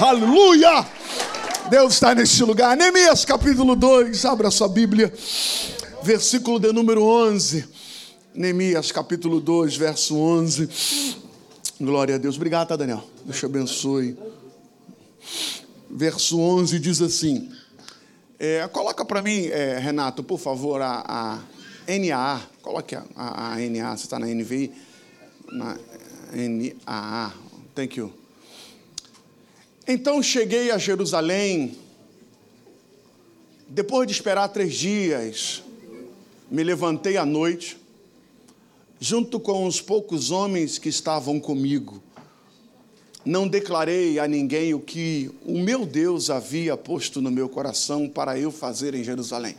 Aleluia! Deus está neste lugar. Neemias capítulo 2, abra sua Bíblia, versículo de número 11. Neemias capítulo 2, verso 11. Glória a Deus. Obrigado, tá, Daniel. Deus te abençoe. Verso 11 diz assim: é, Coloca para mim, é, Renato, por favor, a, a NAA. Coloque a, a, a NAA, você está na NVI. Na NAA. Thank you. Então cheguei a Jerusalém, depois de esperar três dias, me levantei à noite, junto com os poucos homens que estavam comigo. Não declarei a ninguém o que o meu Deus havia posto no meu coração para eu fazer em Jerusalém.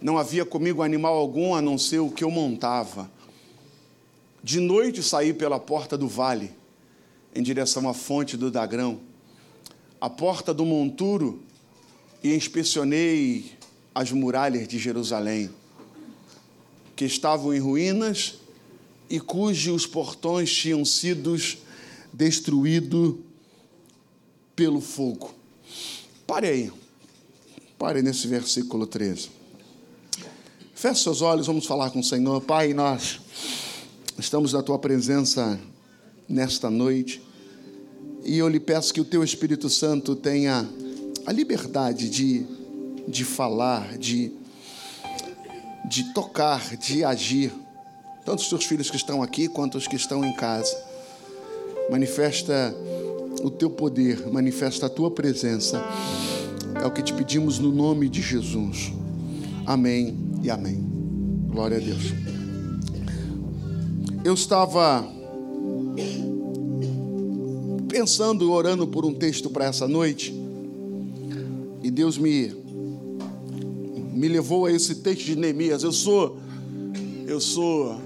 Não havia comigo animal algum a não ser o que eu montava. De noite saí pela porta do vale em direção à fonte do Dagrão, à porta do monturo, e inspecionei as muralhas de Jerusalém, que estavam em ruínas e cujos portões tinham sido destruídos pelo fogo. Pare aí, pare nesse versículo 13. Feche seus olhos, vamos falar com o Senhor. Pai, nós estamos na tua presença nesta noite. E eu lhe peço que o teu Espírito Santo tenha a liberdade de, de falar, de, de tocar, de agir. Tanto os teus filhos que estão aqui quanto os que estão em casa. Manifesta o teu poder, manifesta a tua presença. É o que te pedimos no nome de Jesus. Amém e amém. Glória a Deus. Eu estava pensando, orando por um texto para essa noite, e Deus me me levou a esse texto de Neemias. Eu sou eu sou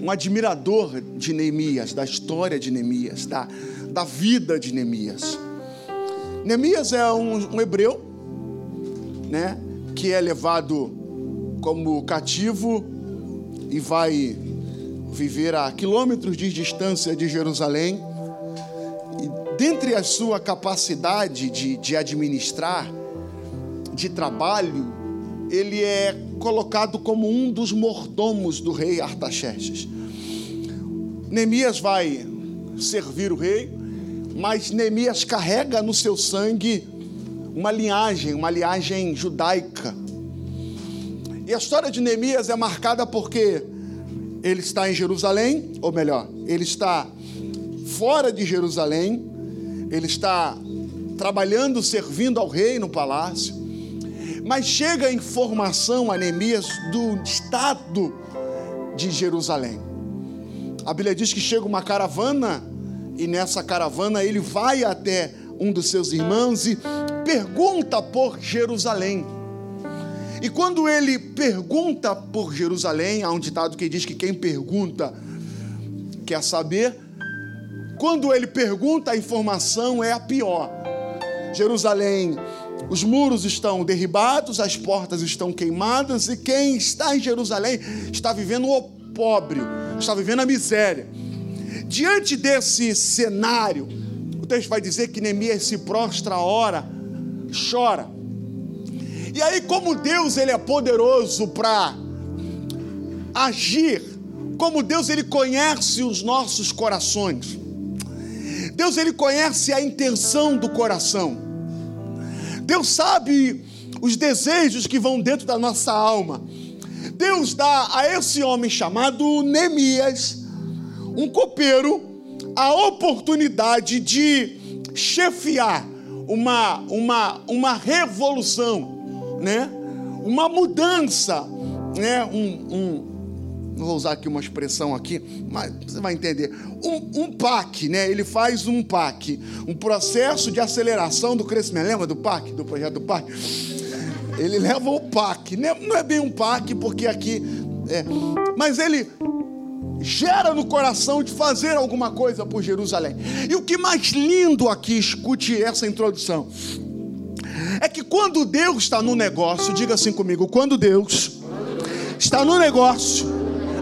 um admirador de Neemias, da história de Neemias, da, da vida de Neemias. Neemias é um, um hebreu, né, que é levado como cativo e vai viver a quilômetros de distância de Jerusalém dentre a sua capacidade de, de administrar, de trabalho, ele é colocado como um dos mordomos do rei Artaxerxes. Neemias vai servir o rei, mas Neemias carrega no seu sangue uma linhagem, uma linhagem judaica. E a história de Neemias é marcada porque ele está em Jerusalém, ou melhor, ele está fora de Jerusalém, ele está trabalhando, servindo ao rei no palácio. Mas chega a informação a Neemias do estado de Jerusalém. A Bíblia diz que chega uma caravana e nessa caravana ele vai até um dos seus irmãos e pergunta por Jerusalém. E quando ele pergunta por Jerusalém, há um ditado que diz que quem pergunta quer saber, quando ele pergunta, a informação é a pior. Jerusalém, os muros estão derribados, as portas estão queimadas, e quem está em Jerusalém está vivendo o pobre, está vivendo a miséria. Diante desse cenário, o texto vai dizer que Neemias se prostra, ora, chora. E aí, como Deus ele é poderoso para agir, como Deus ele conhece os nossos corações. Deus ele conhece a intenção do coração. Deus sabe os desejos que vão dentro da nossa alma. Deus dá a esse homem chamado Neemias, um copeiro, a oportunidade de chefiar uma, uma, uma revolução, né? uma mudança, né? um, um não vou usar aqui uma expressão aqui, mas você vai entender. Um, um PAC, né? Ele faz um PAC, um processo de aceleração do crescimento. Lembra do PAC, do projeto do PAC? Ele leva o PAC. Né? Não é bem um PAC, porque aqui. É, mas ele gera no coração de fazer alguma coisa por Jerusalém. E o que mais lindo aqui, escute essa introdução, é que quando Deus está no negócio, diga assim comigo: quando Deus está no negócio,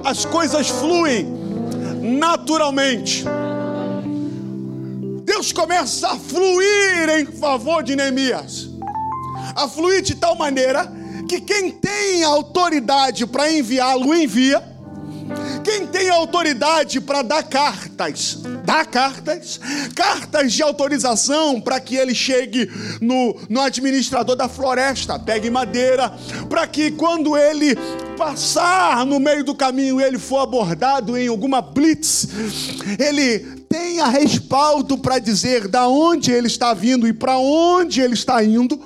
as coisas fluem naturalmente. Deus começa a fluir em favor de Neemias. A fluir de tal maneira que quem tem autoridade para enviá-lo, envia. Quem tem autoridade para dar cartas, dá cartas, cartas de autorização para que ele chegue no, no administrador da floresta, pegue madeira, para que quando ele passar no meio do caminho ele for abordado em alguma blitz, ele tenha respaldo para dizer da onde ele está vindo e para onde ele está indo.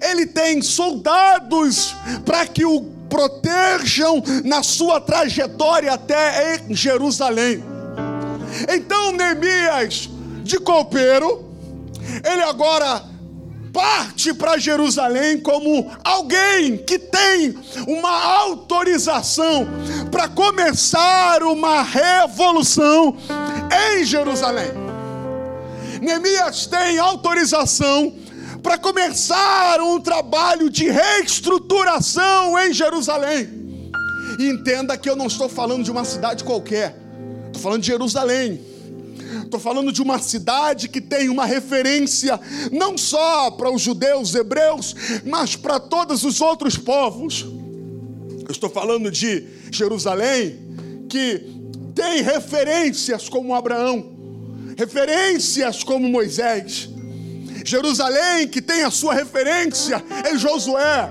Ele tem soldados para que o protejam na sua trajetória até em Jerusalém. Então Neemias, de copeiro, ele agora parte para Jerusalém como alguém que tem uma autorização para começar uma revolução em Jerusalém. Neemias tem autorização para começar um trabalho de reestruturação em Jerusalém. E entenda que eu não estou falando de uma cidade qualquer, estou falando de Jerusalém. Estou falando de uma cidade que tem uma referência não só para os judeus, hebreus, mas para todos os outros povos. Eu estou falando de Jerusalém, que tem referências como Abraão, referências como Moisés, Jerusalém, que tem a sua referência em Josué.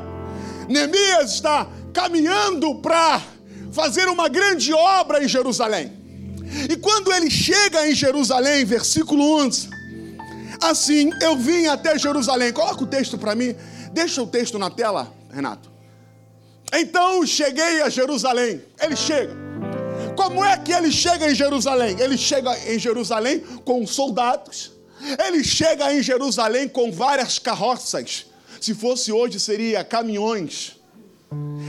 Neemias está caminhando para fazer uma grande obra em Jerusalém. E quando ele chega em Jerusalém, versículo 11, assim eu vim até Jerusalém. Coloca o texto para mim, deixa o texto na tela, Renato. Então cheguei a Jerusalém. Ele chega. Como é que ele chega em Jerusalém? Ele chega em Jerusalém com soldados ele chega em Jerusalém com várias carroças. Se fosse hoje, seria caminhões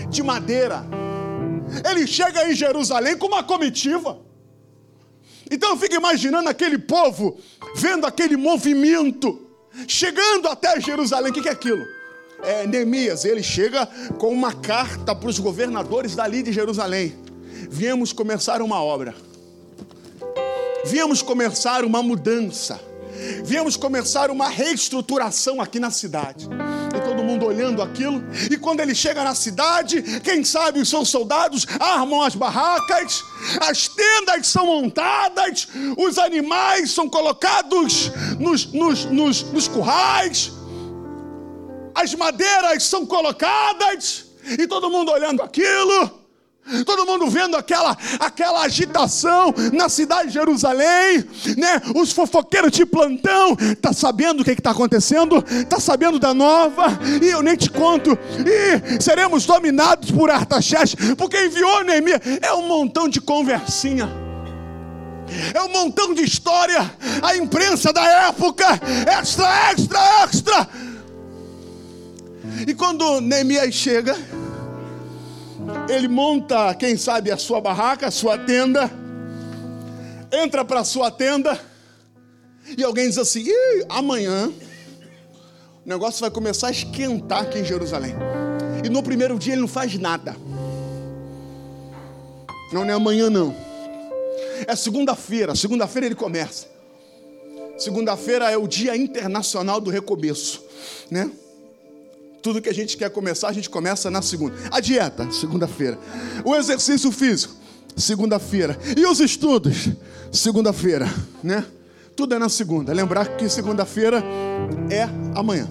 de madeira. Ele chega em Jerusalém com uma comitiva. Então eu fico imaginando aquele povo vendo aquele movimento, chegando até Jerusalém. O que é aquilo? É Neemias, ele chega com uma carta para os governadores dali de Jerusalém. Viemos começar uma obra. Viemos começar uma mudança viemos começar uma reestruturação aqui na cidade. E todo mundo olhando aquilo. E quando ele chega na cidade, quem sabe os seus soldados armam as barracas, as tendas são montadas, os animais são colocados nos, nos, nos, nos currais, as madeiras são colocadas, e todo mundo olhando aquilo. Todo mundo vendo aquela, aquela agitação na cidade de Jerusalém, né? Os fofoqueiros de plantão, tá sabendo o que está acontecendo? Tá sabendo da nova? E eu nem te conto. E seremos dominados por Artaxerxes, porque enviou Neemias. É um montão de conversinha. É um montão de história. A imprensa da época, extra, extra, extra. E quando Neemias chega, ele monta, quem sabe, a sua barraca, a sua tenda, entra para a sua tenda, e alguém diz assim: amanhã o negócio vai começar a esquentar aqui em Jerusalém. E no primeiro dia ele não faz nada. Não, não é amanhã não. É segunda-feira. Segunda-feira ele começa. Segunda-feira é o Dia Internacional do Recomeço, né? Tudo que a gente quer começar, a gente começa na segunda. A dieta, segunda-feira. O exercício físico, segunda-feira. E os estudos, segunda-feira, né? Tudo é na segunda. Lembrar que segunda-feira é amanhã.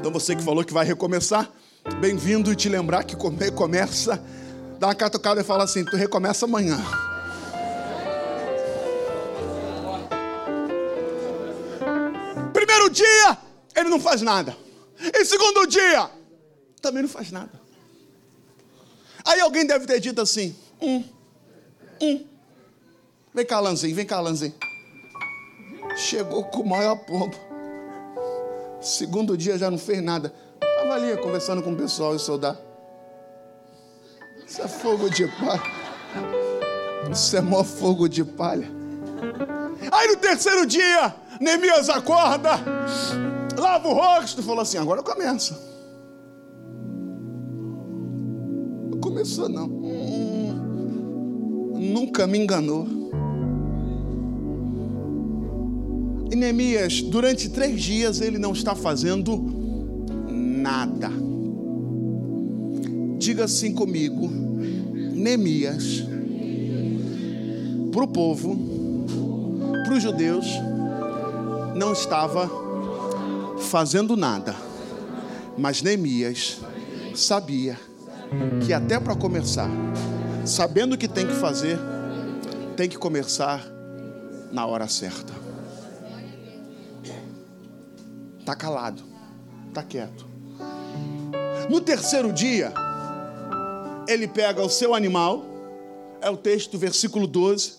Então você que falou que vai recomeçar, bem-vindo e te lembrar que começa, dá uma catucada e fala assim: tu recomeça amanhã. Primeiro dia, ele não faz nada. E segundo dia, também não faz nada. Aí alguém deve ter dito assim: um, um. Vem cá, Lanzinho, vem cá, Lanzinho. Chegou com o maior pombo. Segundo dia já não fez nada. Estava ali conversando com o pessoal e o soldado. Isso é fogo de palha. Isso é mó fogo de palha. Aí no terceiro dia, Neemias acorda lava o rosto. Falou assim: agora começa. Começou não. Hum, nunca me enganou. E Neemias, durante três dias, ele não está fazendo nada. Diga assim comigo, Neemias, para o povo, para os judeus, não estava fazendo nada. Mas Neemias sabia que até para começar, sabendo o que tem que fazer, tem que começar na hora certa. Tá calado, tá quieto. No terceiro dia, ele pega o seu animal, é o texto, versículo 12.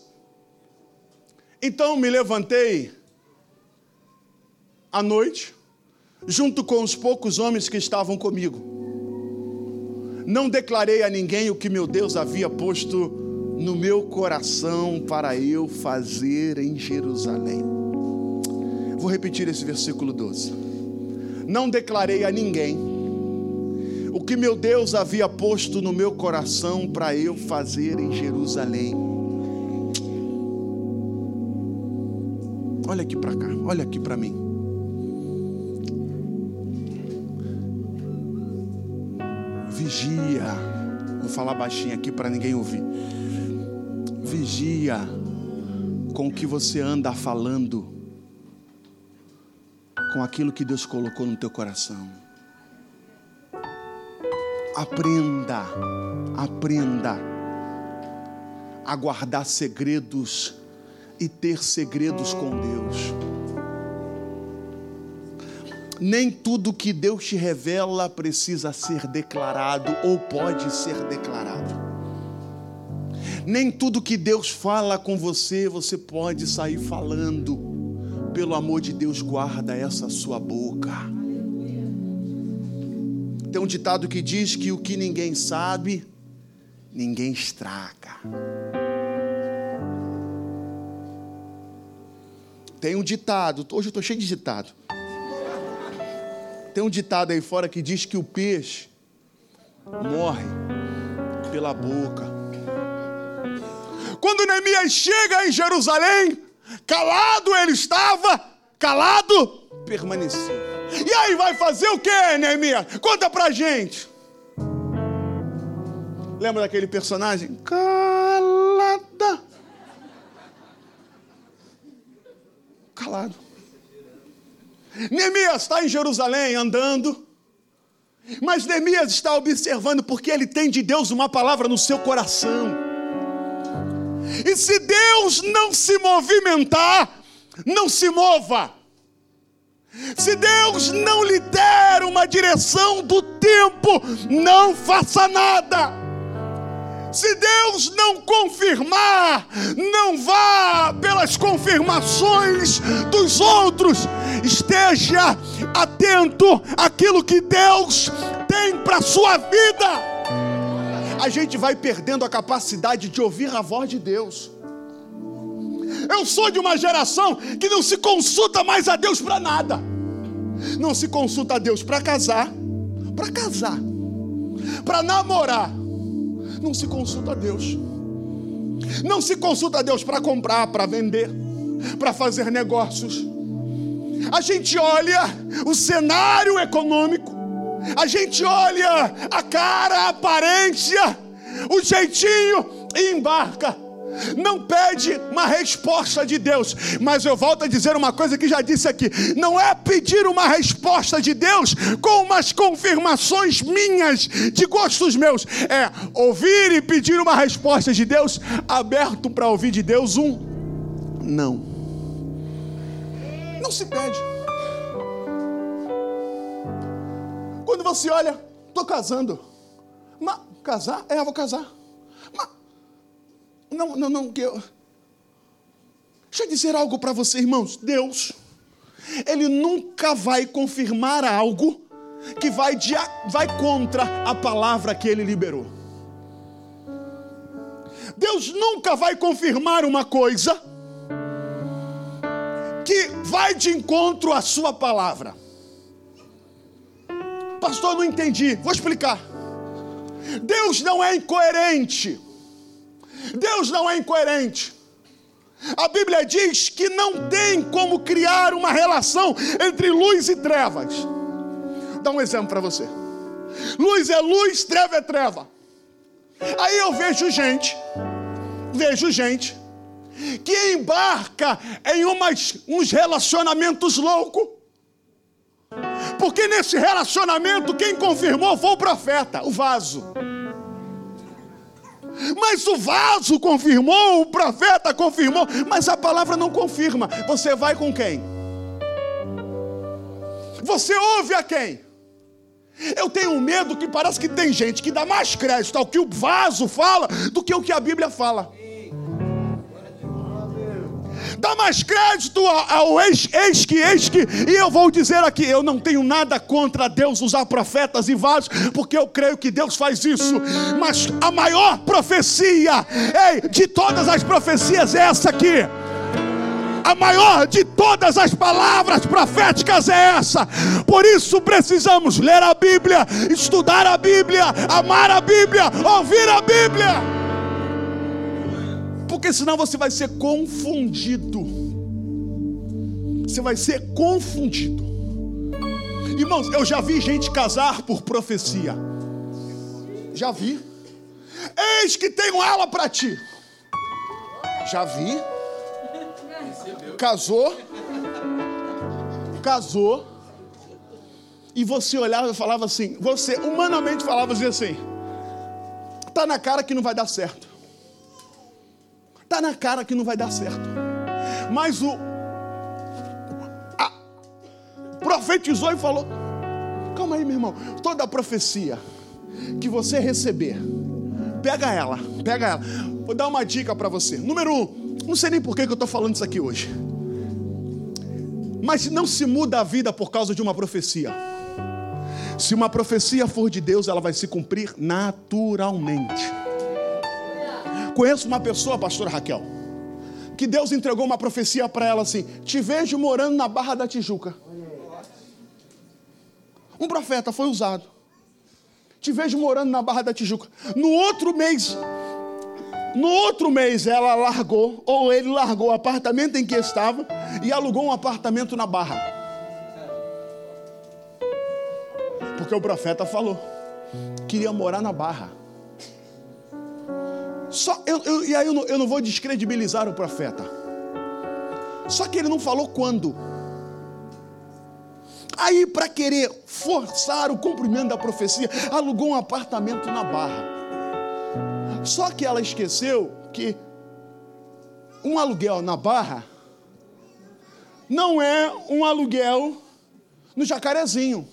Então me levantei à noite, junto com os poucos homens que estavam comigo. Não declarei a ninguém o que meu Deus havia posto no meu coração para eu fazer em Jerusalém. Vou repetir esse versículo 12. Não declarei a ninguém o que meu Deus havia posto no meu coração para eu fazer em Jerusalém. Olha aqui para cá, olha aqui para mim. Vigia. Vou falar baixinho aqui para ninguém ouvir. Vigia com o que você anda falando, com aquilo que Deus colocou no teu coração. Aprenda, aprenda a guardar segredos e ter segredos com Deus. Nem tudo que Deus te revela precisa ser declarado ou pode ser declarado. Nem tudo que Deus fala com você, você pode sair falando. Pelo amor de Deus, guarda essa sua boca. Tem um ditado que diz que o que ninguém sabe, ninguém estraga. Tem um ditado, hoje eu estou cheio de ditado. Tem um ditado aí fora que diz que o peixe morre pela boca. Quando Neemias chega em Jerusalém, calado ele estava, calado permaneceu. E aí vai fazer o que, Neemias? Conta pra gente. Lembra daquele personagem? Calada. Calado. Neemias está em Jerusalém andando, mas Neemias está observando porque ele tem de Deus uma palavra no seu coração. E se Deus não se movimentar, não se mova. Se Deus não lhe der uma direção do tempo, não faça nada. Se Deus não confirmar, não vá pelas confirmações dos outros. Esteja atento àquilo que Deus tem para a sua vida. A gente vai perdendo a capacidade de ouvir a voz de Deus. Eu sou de uma geração que não se consulta mais a Deus para nada. Não se consulta a Deus para casar, para casar, para namorar não se consulta a Deus. Não se consulta a Deus para comprar, para vender, para fazer negócios. A gente olha o cenário econômico, a gente olha a cara, a aparência, o jeitinho e embarca. Não pede uma resposta de Deus, mas eu volto a dizer uma coisa que já disse aqui: não é pedir uma resposta de Deus com umas confirmações minhas, de gostos meus, é ouvir e pedir uma resposta de Deus, aberto para ouvir de Deus um não. Não se pede. Quando você olha, estou casando. Mas casar? É, eu vou casar. Não, não, não. Que eu... Deixa eu dizer algo para você, irmãos. Deus, Ele nunca vai confirmar algo que vai, de, vai contra a palavra que Ele liberou. Deus nunca vai confirmar uma coisa que vai de encontro à Sua palavra. Pastor, não entendi. Vou explicar. Deus não é incoerente. Deus não é incoerente. A Bíblia diz que não tem como criar uma relação entre luz e trevas. Dá um exemplo para você. Luz é luz, treva é treva. Aí eu vejo gente, vejo gente que embarca em umas, uns relacionamentos loucos. Porque nesse relacionamento quem confirmou foi o profeta, o vaso. Mas o vaso confirmou, o profeta confirmou, mas a palavra não confirma. Você vai com quem? Você ouve a quem? Eu tenho medo que parece que tem gente que dá mais crédito ao que o vaso fala do que o que a Bíblia fala. Dá mais crédito ao ex, ex que, ex que, e eu vou dizer aqui: eu não tenho nada contra Deus usar profetas e vasos, porque eu creio que Deus faz isso, mas a maior profecia, ei, de todas as profecias é essa aqui a maior de todas as palavras proféticas é essa. Por isso precisamos ler a Bíblia, estudar a Bíblia, amar a Bíblia, ouvir a Bíblia. Porque senão você vai ser confundido. Você vai ser confundido. Irmãos, eu já vi gente casar por profecia. Já vi. Eis que tenho ela para ti. Já vi casou, casou, e você olhava e falava assim, você humanamente falava assim, tá na cara que não vai dar certo. Tá na cara que não vai dar certo. Mas o a, profetizou e falou: Calma aí, meu irmão. Toda profecia que você receber, pega ela, pega ela. Vou dar uma dica para você. Número um, não sei nem por que eu estou falando isso aqui hoje. Mas não se muda a vida por causa de uma profecia. Se uma profecia for de Deus, ela vai se cumprir naturalmente. Conheço uma pessoa, pastora Raquel, que Deus entregou uma profecia para ela assim: Te vejo morando na Barra da Tijuca. Um profeta foi usado. Te vejo morando na Barra da Tijuca. No outro mês, no outro mês ela largou, ou ele largou o apartamento em que estava e alugou um apartamento na Barra. Porque o profeta falou, queria morar na Barra. Só, eu, eu, e aí eu não, eu não vou descredibilizar o profeta. Só que ele não falou quando. Aí, para querer forçar o cumprimento da profecia, alugou um apartamento na Barra. Só que ela esqueceu que um aluguel na Barra não é um aluguel no Jacarezinho.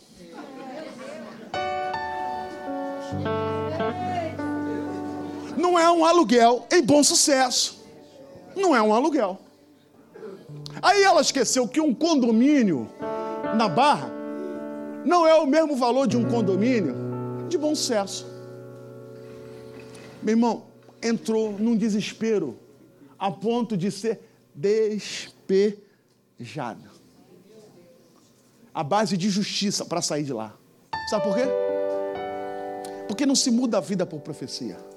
Não é um aluguel em bom sucesso. Não é um aluguel. Aí ela esqueceu que um condomínio na Barra não é o mesmo valor de um condomínio de bom sucesso. Meu irmão, entrou num desespero a ponto de ser despejado. A base de justiça para sair de lá. Sabe por quê? Porque não se muda a vida por profecia.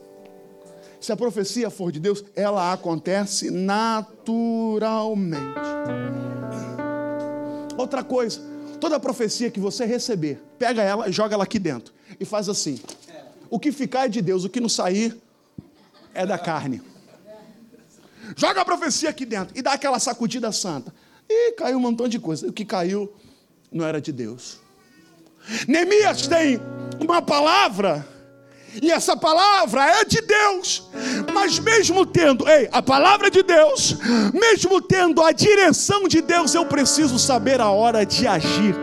Se a profecia for de Deus, ela acontece naturalmente. Outra coisa, toda profecia que você receber, pega ela e joga ela aqui dentro. E faz assim. O que ficar é de Deus, o que não sair é da carne. Joga a profecia aqui dentro e dá aquela sacudida santa. E caiu um montão de coisa. O que caiu não era de Deus. Neemias tem uma palavra, e essa palavra é de Deus, mas mesmo tendo, ei, a palavra de Deus, mesmo tendo a direção de Deus, eu preciso saber a hora de agir.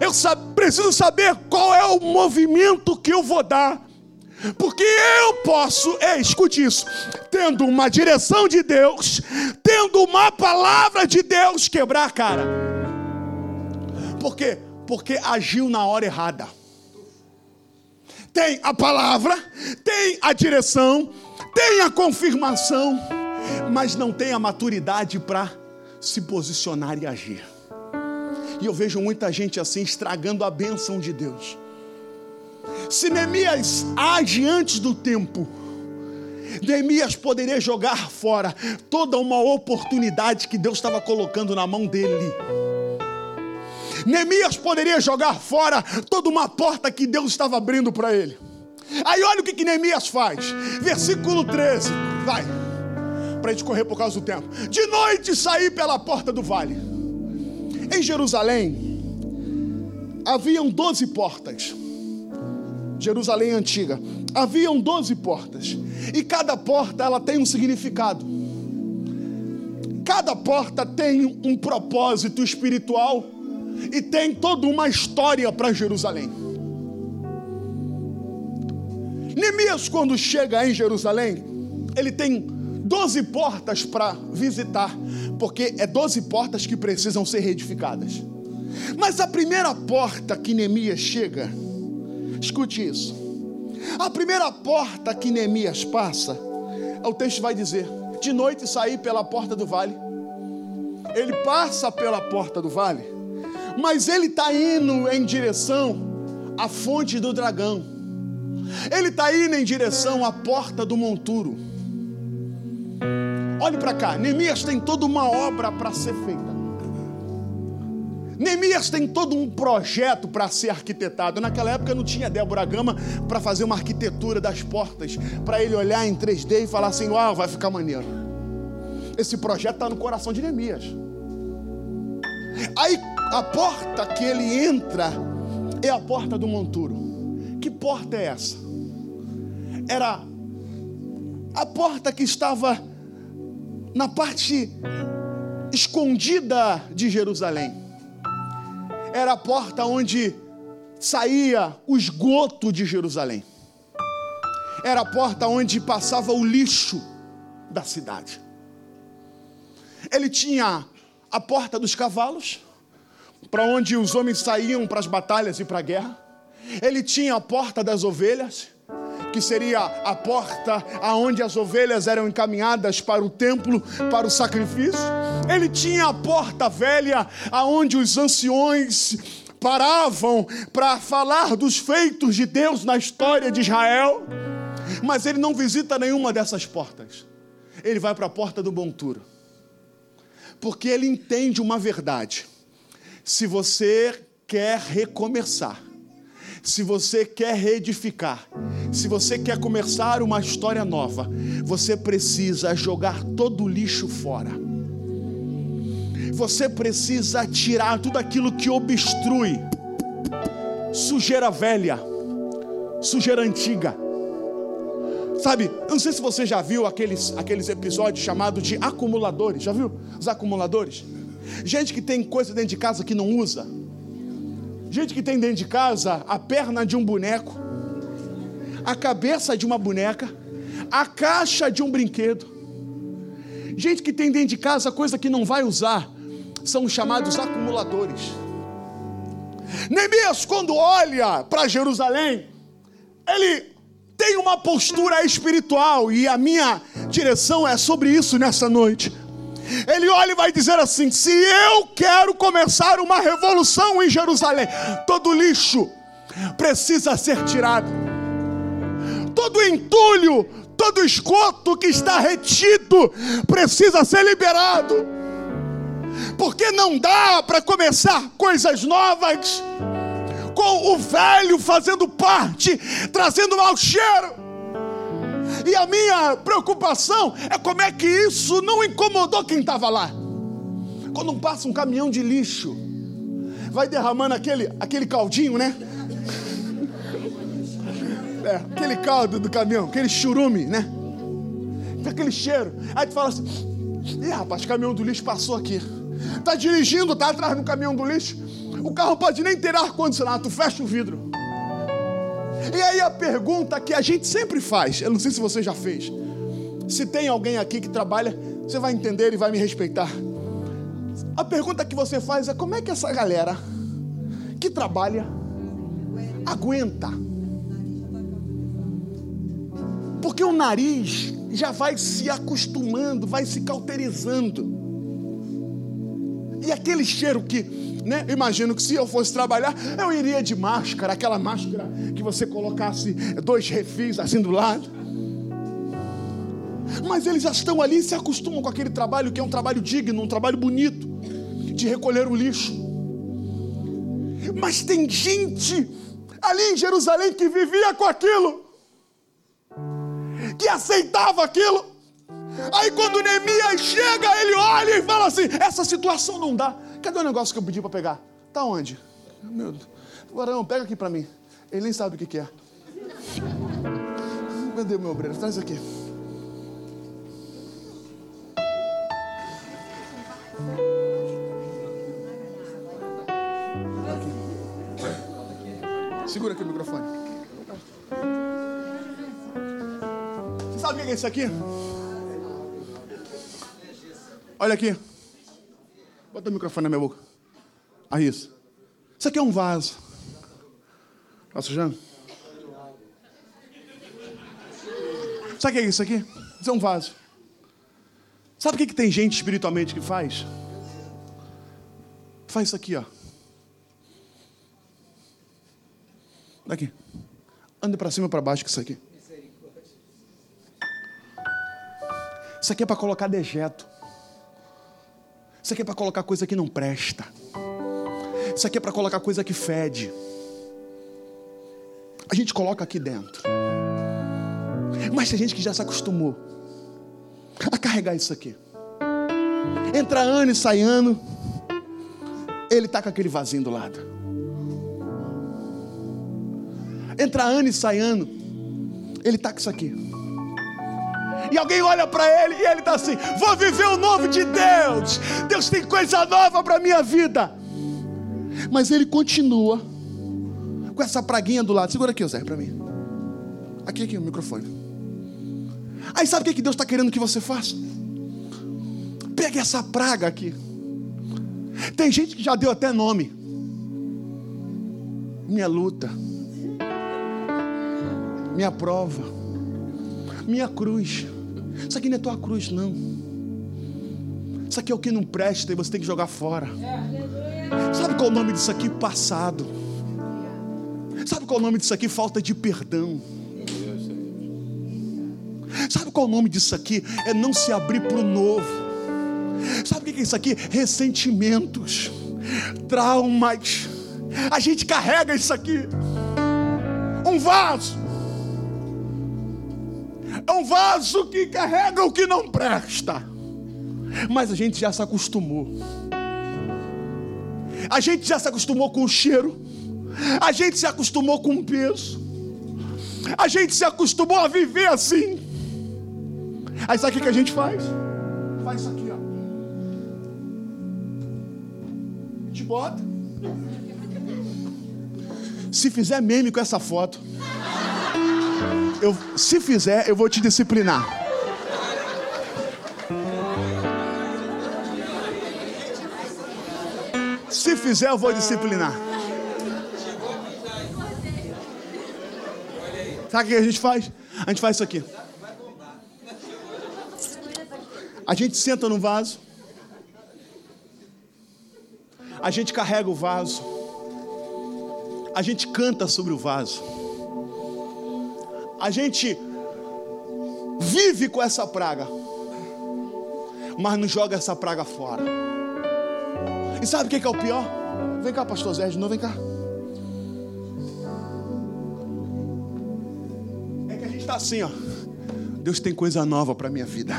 Eu preciso saber qual é o movimento que eu vou dar. Porque eu posso, é, escute isso, tendo uma direção de Deus, tendo uma palavra de Deus, quebrar a cara. Por quê? Porque agiu na hora errada. Tem a palavra, tem a direção, tem a confirmação, mas não tem a maturidade para se posicionar e agir. E eu vejo muita gente assim estragando a bênção de Deus. Se Neemias age antes do tempo, Neemias poderia jogar fora toda uma oportunidade que Deus estava colocando na mão dele. Neemias poderia jogar fora toda uma porta que Deus estava abrindo para ele. Aí olha o que, que Neemias faz. Versículo 13. Vai. Para a gente correr por causa do tempo. De noite saí pela porta do vale. Em Jerusalém haviam doze portas. Jerusalém antiga. Haviam doze portas. E cada porta ela tem um significado. Cada porta tem um propósito espiritual e tem toda uma história para Jerusalém. Neemias, quando chega em Jerusalém, ele tem 12 portas para visitar, porque é 12 portas que precisam ser reedificadas. Mas a primeira porta que Neemias chega, escute isso. A primeira porta que Neemias passa, o texto vai dizer: de noite saí pela porta do vale. Ele passa pela porta do vale mas ele está indo em direção à fonte do dragão. Ele está indo em direção à porta do monturo. Olhe para cá, Neemias tem toda uma obra para ser feita. Neemias tem todo um projeto para ser arquitetado. Naquela época não tinha Débora Gama para fazer uma arquitetura das portas, para ele olhar em 3D e falar assim: Uau, vai ficar maneiro. Esse projeto está no coração de Neemias. Aí a porta que ele entra é a porta do monturo. Que porta é essa? Era a porta que estava na parte escondida de Jerusalém. Era a porta onde saía o esgoto de Jerusalém. Era a porta onde passava o lixo da cidade. Ele tinha a porta dos cavalos para onde os homens saíam para as batalhas e para a guerra. Ele tinha a porta das ovelhas, que seria a porta aonde as ovelhas eram encaminhadas para o templo, para o sacrifício. Ele tinha a porta velha, aonde os anciões paravam para falar dos feitos de Deus na história de Israel. Mas ele não visita nenhuma dessas portas. Ele vai para a porta do monturo. Porque ele entende uma verdade se você quer recomeçar, se você quer reedificar, se você quer começar uma história nova, você precisa jogar todo o lixo fora. Você precisa tirar tudo aquilo que obstrui sujeira velha, sujeira antiga. Sabe, eu não sei se você já viu aqueles, aqueles episódios chamados de acumuladores. Já viu os acumuladores? Gente que tem coisa dentro de casa que não usa. Gente que tem dentro de casa a perna de um boneco, a cabeça de uma boneca, a caixa de um brinquedo. Gente que tem dentro de casa coisa que não vai usar, são chamados acumuladores. Neemias, quando olha para Jerusalém, ele tem uma postura espiritual, e a minha direção é sobre isso nessa noite. Ele olha e vai dizer assim: se eu quero começar uma revolução em Jerusalém, todo lixo precisa ser tirado, todo entulho, todo esgoto que está retido precisa ser liberado, porque não dá para começar coisas novas com o velho fazendo parte, trazendo mau cheiro. E a minha preocupação é como é que isso não incomodou quem estava lá. Quando passa um caminhão de lixo, vai derramando aquele, aquele caldinho, né? É, aquele caldo do caminhão, aquele churume, né? Aquele cheiro. Aí tu fala assim: Ih, rapaz, o caminhão do lixo passou aqui. Tá dirigindo, tá atrás do caminhão do lixo. O carro pode nem ter ar-condicionado, tu fecha o vidro. E aí a pergunta que a gente sempre faz, eu não sei se você já fez. Se tem alguém aqui que trabalha, você vai entender e vai me respeitar. A pergunta que você faz é como é que essa galera que trabalha aguenta? Porque o nariz já vai se acostumando, vai se cauterizando. E aquele cheiro que né? Imagino que se eu fosse trabalhar, eu iria de máscara, aquela máscara que você colocasse dois refis assim do lado. Mas eles já estão ali e se acostumam com aquele trabalho que é um trabalho digno, um trabalho bonito, de recolher o lixo. Mas tem gente ali em Jerusalém que vivia com aquilo, que aceitava aquilo. Aí quando Neemias chega, ele olha e fala assim: essa situação não dá. Cadê o negócio que eu pedi para pegar? Tá onde? Meu Deus. Varão, pega aqui para mim. Ele nem sabe o que, que é. Cadê meu obreiro? Traz aqui. Segura aqui o microfone. Você sabe o que é isso aqui? Olha aqui. Bota o microfone na minha boca. Aí isso. Isso aqui é um vaso. Tá sujando? Sabe o que é isso aqui? Isso é um vaso. Sabe o que, que tem gente espiritualmente que faz? Faz isso aqui, ó. Daqui. Anda para cima e para baixo com isso aqui. Isso aqui é para colocar dejeto. Isso aqui é para colocar coisa que não presta. Isso aqui é para colocar coisa que fede. A gente coloca aqui dentro. Mas tem gente que já se acostumou a carregar isso aqui. Entra ano e sai ano, ele está com aquele vasinho do lado. Entra ano e sai ano, ele está com isso aqui. E alguém olha para ele e ele está assim: Vou viver o novo de Deus. Deus tem coisa nova para minha vida. Mas ele continua com essa praguinha do lado. Segura aqui, Zé, para mim. Aqui, aqui, o microfone. Aí sabe o que Deus está querendo que você faça? Pegue essa praga aqui. Tem gente que já deu até nome. Minha luta, minha prova, minha cruz. Isso aqui não é tua cruz, não. Isso aqui é o que não presta e você tem que jogar fora. Sabe qual é o nome disso aqui? Passado. Sabe qual é o nome disso aqui? Falta de perdão. Sabe qual é o nome disso aqui? É não se abrir para o novo. Sabe o que é isso aqui? Ressentimentos, traumas. A gente carrega isso aqui. Um vaso. É um vaso que carrega o que não presta. Mas a gente já se acostumou. A gente já se acostumou com o cheiro. A gente se acostumou com o peso. A gente se acostumou a viver assim. Aí sabe o que a gente faz? Faz isso aqui, ó. Te bota. Se fizer meme com essa foto, eu, se fizer, eu vou te disciplinar. Se fizer, eu vou disciplinar. Sabe o que a gente faz? A gente faz isso aqui. A gente senta no vaso. A gente carrega o vaso. A gente canta sobre o vaso. A gente vive com essa praga. Mas não joga essa praga fora. E sabe o que é o pior? Vem cá, pastor Zé, de novo, vem cá. É que a gente está assim, ó. Deus tem coisa nova para minha vida.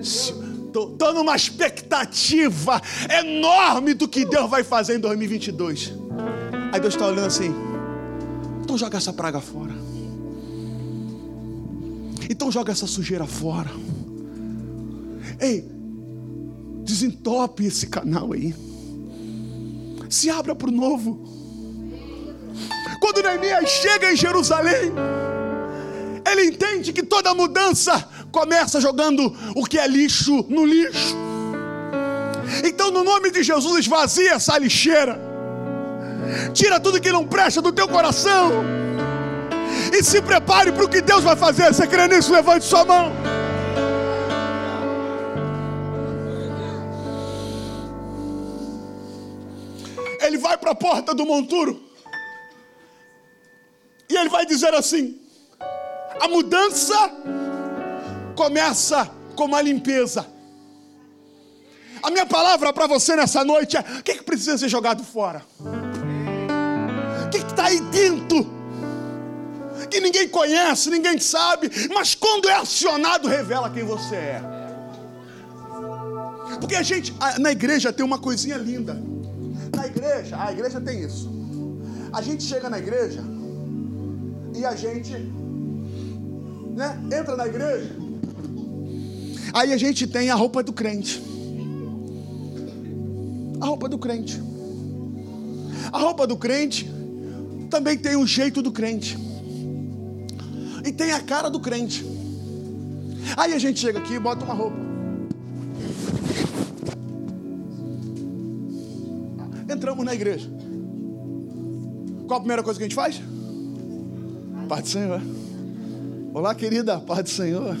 Estou numa expectativa enorme do que Deus vai fazer em 2022. Aí Deus está olhando assim. Então joga essa praga fora. Então joga essa sujeira fora. Ei, desentope esse canal aí. Se abra para o novo. Quando Neemias chega em Jerusalém, ele entende que toda mudança começa jogando o que é lixo no lixo. Então, no nome de Jesus, esvazia essa lixeira. Tira tudo que não presta do teu coração. E se prepare para o que Deus vai fazer. Você crê nisso? Levante sua mão. Ele vai para a porta do monturo. E ele vai dizer assim: a mudança começa com uma limpeza. A minha palavra para você nessa noite é: o que, que precisa ser jogado fora? O que está aí dentro? Que ninguém conhece, ninguém sabe, mas quando é acionado, revela quem você é. Porque a gente, na igreja tem uma coisinha linda. Na igreja, a igreja tem isso. A gente chega na igreja e a gente né, entra na igreja. Aí a gente tem a roupa do crente a roupa do crente. A roupa do crente também tem o jeito do crente. E tem a cara do crente. Aí a gente chega aqui e bota uma roupa. Entramos na igreja. Qual a primeira coisa que a gente faz? Paz do Senhor. Olá, querida, paz do Senhor.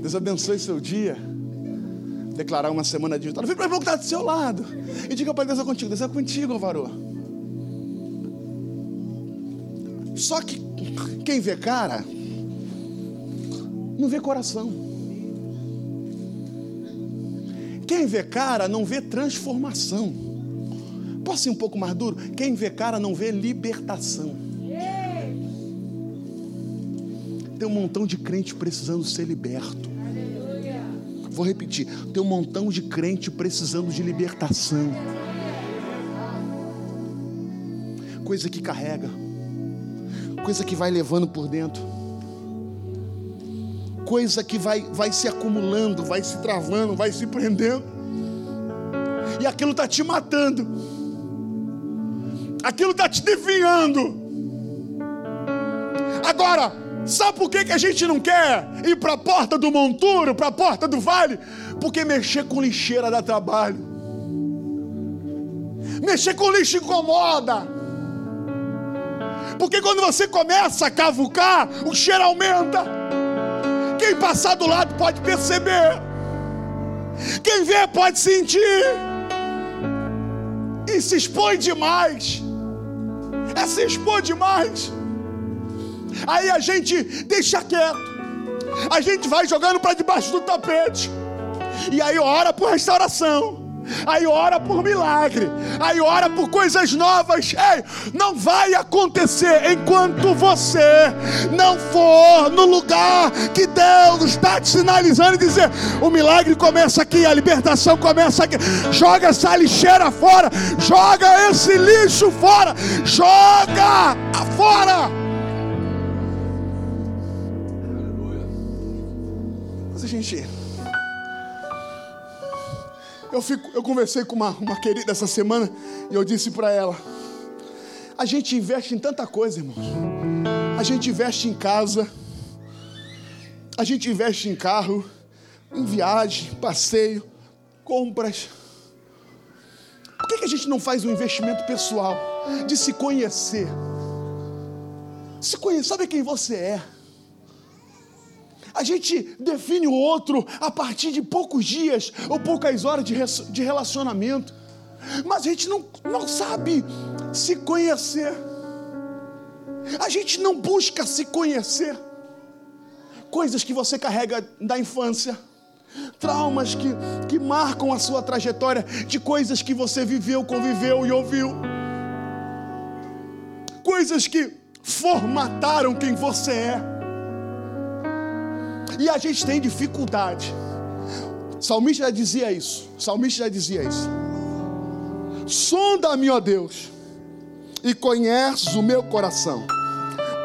Deus abençoe seu dia declarar uma semana de vitória. Vem para o que está do seu lado. E diga para Deus é contigo. Deus é contigo, varô. Só que quem vê cara, não vê coração. Quem vê cara, não vê transformação. Posso ser um pouco mais duro? Quem vê cara, não vê libertação. Tem um montão de crente precisando ser liberto. Vou repetir: tem um montão de crente precisando de libertação. Coisa que carrega, coisa que vai levando por dentro, coisa que vai, vai se acumulando, vai se travando, vai se prendendo, e aquilo está te matando, aquilo está te definhando. Agora, Sabe por que, que a gente não quer ir para a porta do monturo, para a porta do vale? Porque mexer com lixeira dá trabalho. Mexer com lixo incomoda. Porque quando você começa a cavucar, o cheiro aumenta. Quem passar do lado pode perceber. Quem vê pode sentir. E se expõe demais. É se expor demais. Aí a gente deixa quieto. A gente vai jogando para debaixo do tapete. E aí ora por restauração. Aí ora por milagre. Aí ora por coisas novas. Ei, não vai acontecer enquanto você não for no lugar que Deus está te sinalizando e dizer: o milagre começa aqui, a libertação começa aqui. Joga essa lixeira fora, joga esse lixo fora, joga fora. gente. Eu, fico, eu conversei com uma, uma querida essa semana e eu disse para ela: a gente investe em tanta coisa, irmãos. A gente investe em casa, a gente investe em carro, em viagem, passeio, compras. Por que, que a gente não faz um investimento pessoal de se conhecer? Se conhecer, sabe quem você é? A gente define o outro a partir de poucos dias ou poucas horas de, de relacionamento, mas a gente não, não sabe se conhecer, a gente não busca se conhecer. Coisas que você carrega da infância, traumas que, que marcam a sua trajetória, de coisas que você viveu, conviveu e ouviu, coisas que formataram quem você é e a gente tem dificuldade. O salmista já dizia isso. Salmista já dizia isso. Sonda-me, ó Deus, e conheces o meu coração.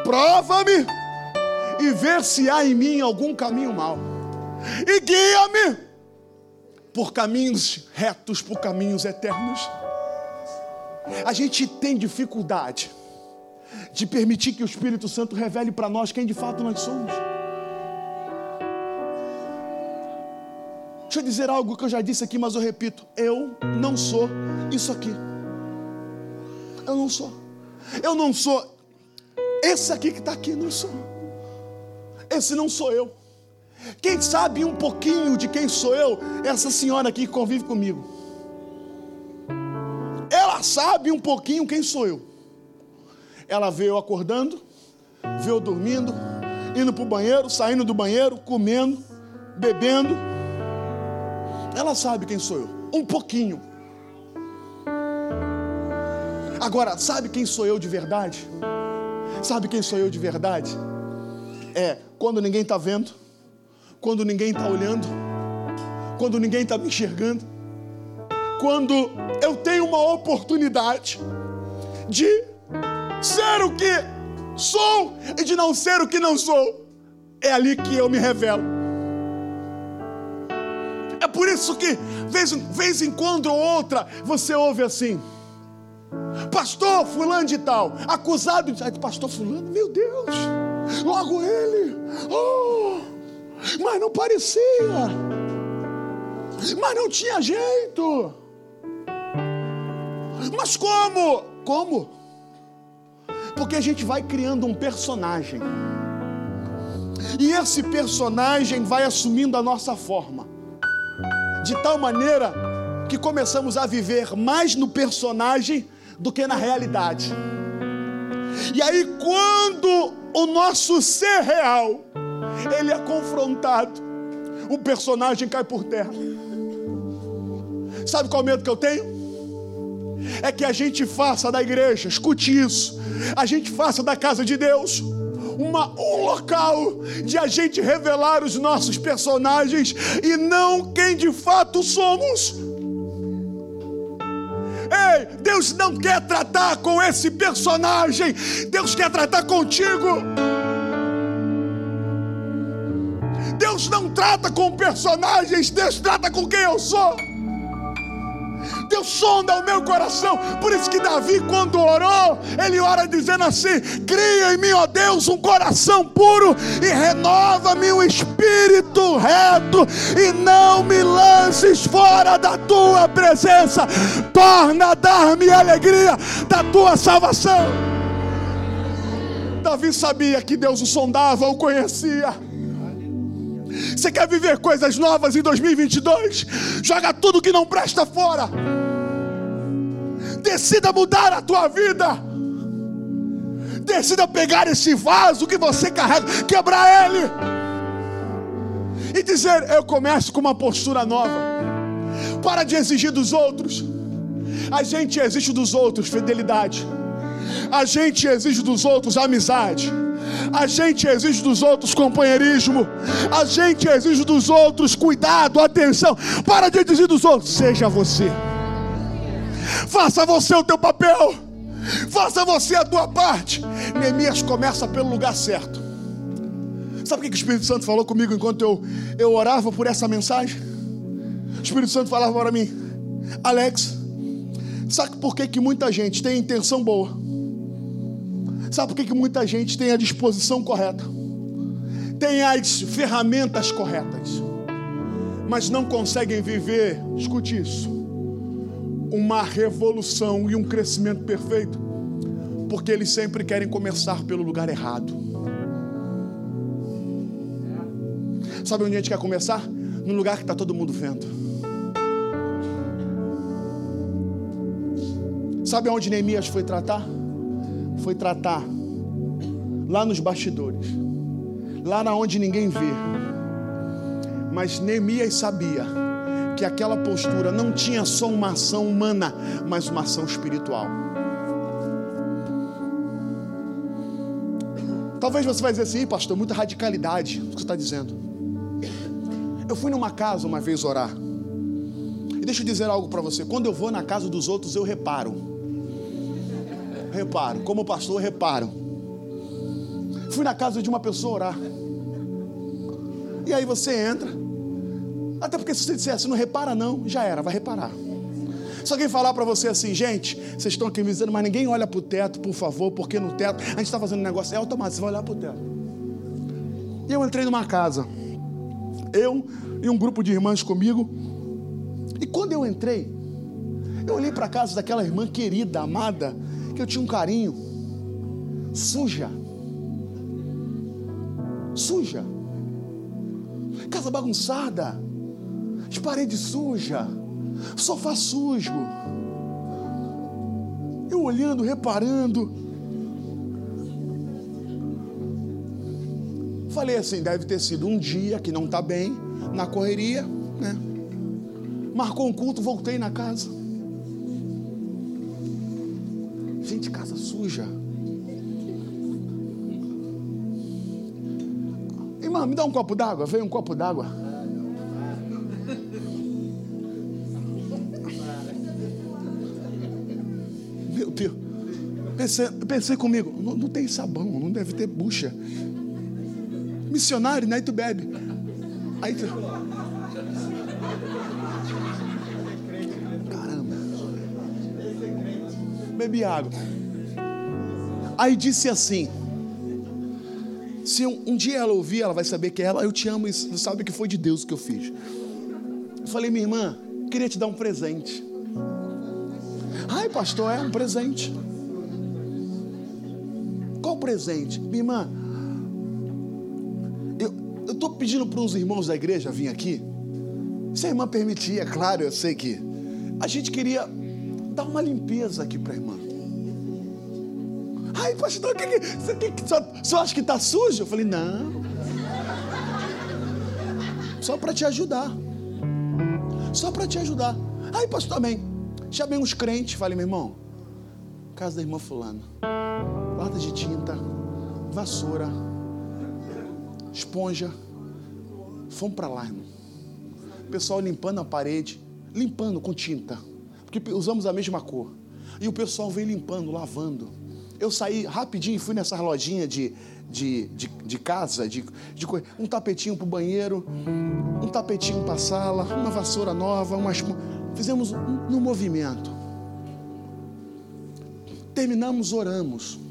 Prova-me e vê se há em mim algum caminho mau. E guia-me por caminhos retos, por caminhos eternos. A gente tem dificuldade de permitir que o Espírito Santo revele para nós quem de fato nós somos. Deixa eu dizer algo que eu já disse aqui, mas eu repito: eu não sou isso aqui. Eu não sou. Eu não sou. Esse aqui que está aqui, não sou. Esse não sou eu. Quem sabe um pouquinho de quem sou eu, essa senhora aqui que convive comigo. Ela sabe um pouquinho quem sou eu. Ela vê eu acordando, vê eu dormindo, indo para o banheiro, saindo do banheiro, comendo bebendo. Ela sabe quem sou eu, um pouquinho. Agora, sabe quem sou eu de verdade? Sabe quem sou eu de verdade? É quando ninguém está vendo, quando ninguém está olhando, quando ninguém está me enxergando, quando eu tenho uma oportunidade de ser o que sou e de não ser o que não sou, é ali que eu me revelo. É por isso que, vez, vez em quando ou outra, você ouve assim pastor fulano de tal, acusado de pastor fulano, meu Deus, logo ele, oh, mas não parecia, mas não tinha jeito, mas como? Como? Porque a gente vai criando um personagem, e esse personagem vai assumindo a nossa forma, de tal maneira que começamos a viver mais no personagem do que na realidade. E aí, quando o nosso ser real ele é confrontado, o personagem cai por terra. Sabe qual é medo que eu tenho? É que a gente faça da igreja, escute isso, a gente faça da casa de Deus uma, um local de a gente revelar os nossos personagens e não quem de fato somos. Ei, Deus não quer tratar com esse personagem, Deus quer tratar contigo. Deus não trata com personagens, Deus trata com quem eu sou. Deus sonda o meu coração. Por isso que Davi, quando orou, ele ora dizendo assim: Cria em mim, ó Deus, um coração puro e renova-me um espírito reto, e não me lances fora da tua presença. Torna a dar-me alegria da tua salvação. Davi sabia que Deus o sondava, o conhecia. Você quer viver coisas novas em 2022? Joga tudo que não presta fora. Decida mudar a tua vida. Decida pegar esse vaso que você carrega, quebrar ele. E dizer: Eu começo com uma postura nova. Para de exigir dos outros. A gente exige dos outros fidelidade. A gente exige dos outros amizade. A gente exige dos outros companheirismo. A gente exige dos outros cuidado, atenção. Para de exigir dos outros. Seja você. Faça você o teu papel. Faça você a tua parte. Neemias começa pelo lugar certo. Sabe o que o Espírito Santo falou comigo enquanto eu, eu orava por essa mensagem? O Espírito Santo falava para mim, Alex, sabe por que, que muita gente tem intenção boa? Sabe por que, que muita gente tem a disposição correta? Tem as ferramentas corretas, mas não conseguem viver, escute isso, uma revolução e um crescimento perfeito, porque eles sempre querem começar pelo lugar errado. Sabe onde a gente quer começar? No lugar que está todo mundo vendo. Sabe onde Neemias foi tratar? Foi tratar lá nos bastidores, lá na onde ninguém vê. Mas Neemias sabia que aquela postura não tinha só uma ação humana, mas uma ação espiritual. Talvez você vai dizer assim, pastor, muita radicalidade, o que você está dizendo. Eu fui numa casa uma vez orar. E deixa eu dizer algo para você. Quando eu vou na casa dos outros, eu reparo. Reparo. Como pastor, reparo. Fui na casa de uma pessoa orar. E aí você entra. Até porque se você dissesse, não repara não, já era, vai reparar. Se alguém falar para você assim, gente, vocês estão aqui me dizendo, mas ninguém olha para o teto, por favor, porque no teto, a gente está fazendo um negócio, é automático, você vai olhar para o teto. E eu entrei numa casa, eu e um grupo de irmãs comigo, e quando eu entrei, eu olhei para a casa daquela irmã querida, amada, que eu tinha um carinho, suja, suja, casa bagunçada, as paredes sujas, sofá sujo. Eu olhando, reparando. Falei assim, deve ter sido um dia que não está bem, na correria, né? Marcou um culto, voltei na casa. Gente, casa suja. Irmã, me dá um copo d'água. Veio um copo d'água. Pensei, pensei comigo, não, não, tem sabão, não deve ter bucha. Missionário, né? Aí tu bebe. Aí tu... Caramba. Bebi água. Aí disse assim: se um, um, dia ela ouvir, ela vai saber que ela, eu te amo e sabe que foi de Deus que eu fiz. Eu falei, minha irmã, queria te dar um presente. Ai, pastor, é um presente. Qual presente? Minha irmã, eu estou pedindo para uns irmãos da igreja vir aqui. Se a irmã permitir, é claro, eu sei que. A gente queria dar uma limpeza aqui para a irmã. Ai, pastor, que, que, você, que, só, só acha que está sujo? Eu falei, não. Só para te ajudar. Só para te ajudar. Ai, pastor, também. Chamei uns crentes, falei, meu irmão, casa da irmã fulana. Lata de tinta, vassoura, esponja. Fomos para lá, irmão. O pessoal limpando a parede, limpando com tinta, porque usamos a mesma cor. E o pessoal vem limpando, lavando. Eu saí rapidinho, fui nessa lojinha de, de, de, de casa, de, de, um tapetinho para o banheiro, um tapetinho para a sala, uma vassoura nova, uma fizemos um, um movimento. Terminamos, oramos.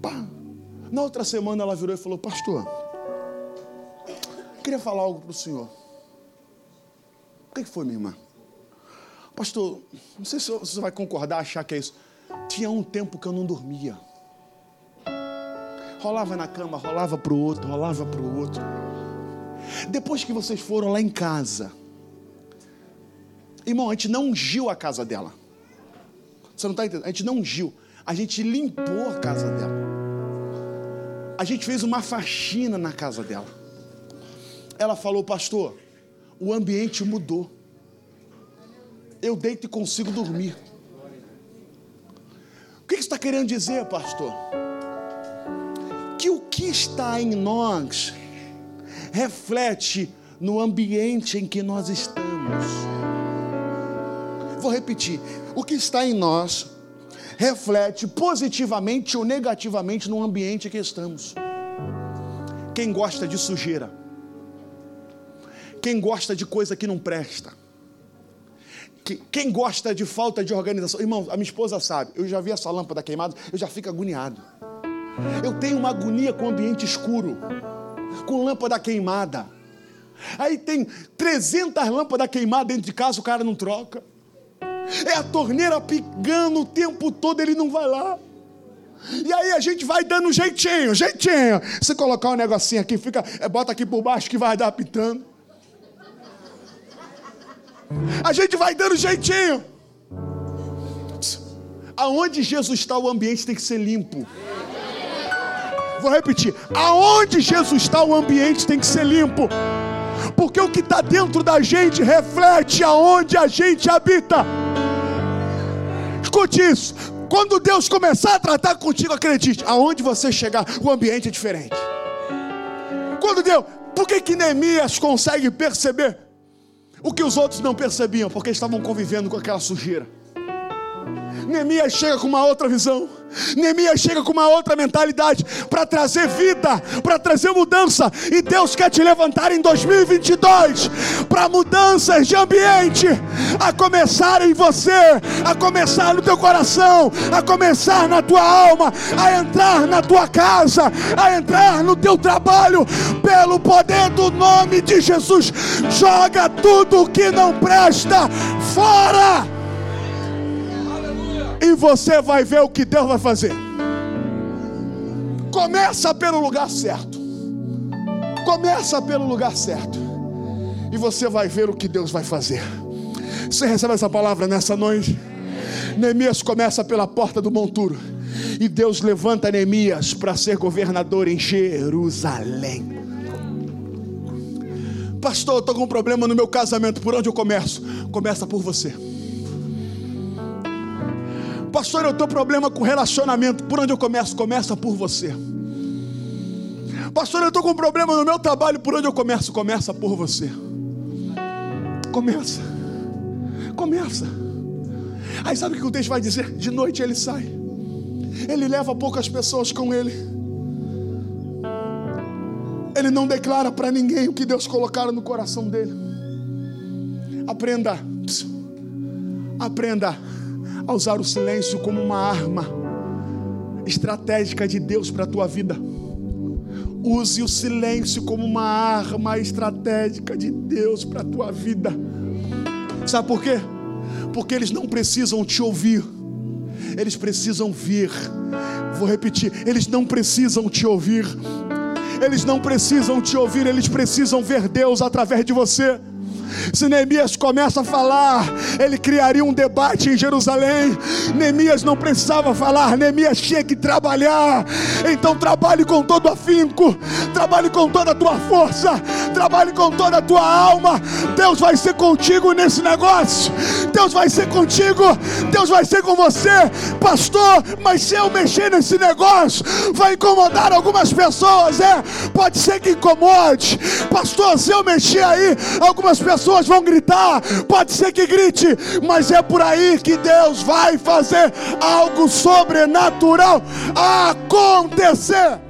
Pá. Na outra semana ela virou e falou: Pastor, queria falar algo para o senhor. O que foi, minha irmã? Pastor, não sei se você vai concordar, achar que é isso. Tinha um tempo que eu não dormia. Rolava na cama, rolava para o outro, rolava para o outro. Depois que vocês foram lá em casa, irmão, a gente não ungiu a casa dela. Você não está entendendo? A gente não ungiu, a gente limpou a casa dela. A gente fez uma faxina na casa dela. Ela falou, pastor, o ambiente mudou. Eu deito e consigo dormir que está querendo dizer, pastor? Que o que está em nós reflete no ambiente em que nós estamos. Vou repetir: o que está em nós reflete positivamente ou negativamente no ambiente que estamos. Quem gosta de sujeira, quem gosta de coisa que não presta, quem gosta de falta de organização? Irmão, a minha esposa sabe, eu já vi essa lâmpada queimada, eu já fico agoniado. Eu tenho uma agonia com ambiente escuro, com lâmpada queimada. Aí tem 300 lâmpadas queimadas dentro de casa, o cara não troca. É a torneira pingando o tempo todo, ele não vai lá. E aí a gente vai dando jeitinho, jeitinho. Você colocar um negocinho aqui, fica, é, bota aqui por baixo que vai dar pitando. A gente vai dando jeitinho. Aonde Jesus está, o ambiente tem que ser limpo. Vou repetir: aonde Jesus está, o ambiente tem que ser limpo. Porque o que está dentro da gente reflete aonde a gente habita. Escute isso. Quando Deus começar a tratar contigo, acredite, aonde você chegar, o ambiente é diferente. Quando Deus, por que que Neemias consegue perceber? O que os outros não percebiam, porque estavam convivendo com aquela sujeira. Neemias chega com uma outra visão. Neemias chega com uma outra mentalidade para trazer vida, para trazer mudança. E Deus quer te levantar em 2022 para mudanças de ambiente, a começar em você, a começar no teu coração, a começar na tua alma, a entrar na tua casa, a entrar no teu trabalho, pelo poder do nome de Jesus. Joga tudo que não presta fora e você vai ver o que Deus vai fazer. Começa pelo lugar certo. Começa pelo lugar certo. E você vai ver o que Deus vai fazer. Você recebe essa palavra nessa noite? Neemias começa pela porta do monturo. E Deus levanta Neemias para ser governador em Jerusalém. Pastor, eu estou com um problema no meu casamento, por onde eu começo? Começa por você. Pastor, eu estou problema com relacionamento, por onde eu começo? Começa por você. Pastor, eu estou com problema no meu trabalho, por onde eu começo? Começa por você. Começa. Começa. Aí sabe o que o texto vai dizer? De noite ele sai. Ele leva poucas pessoas com ele. Ele não declara para ninguém o que Deus colocara no coração dele. Aprenda. Aprenda a usar o silêncio como uma arma estratégica de Deus para a tua vida. Use o silêncio como uma arma estratégica de Deus para a tua vida. Sabe por quê? Porque eles não precisam te ouvir, eles precisam vir. Vou repetir: eles não precisam te ouvir, eles não precisam te ouvir, eles precisam ver Deus através de você. Se Neemias começa a falar, ele criaria um debate em Jerusalém. Neemias não precisava falar, Neemias tinha que trabalhar. Então trabalhe com todo afinco, trabalhe com toda a tua força, trabalhe com toda a tua alma. Deus vai ser contigo nesse negócio. Deus vai ser contigo, Deus vai ser com você, pastor. Mas se eu mexer nesse negócio, vai incomodar algumas pessoas, é? Pode ser que incomode, pastor. Se eu mexer aí, algumas pessoas pessoas vão gritar, pode ser que grite, mas é por aí que Deus vai fazer algo sobrenatural acontecer.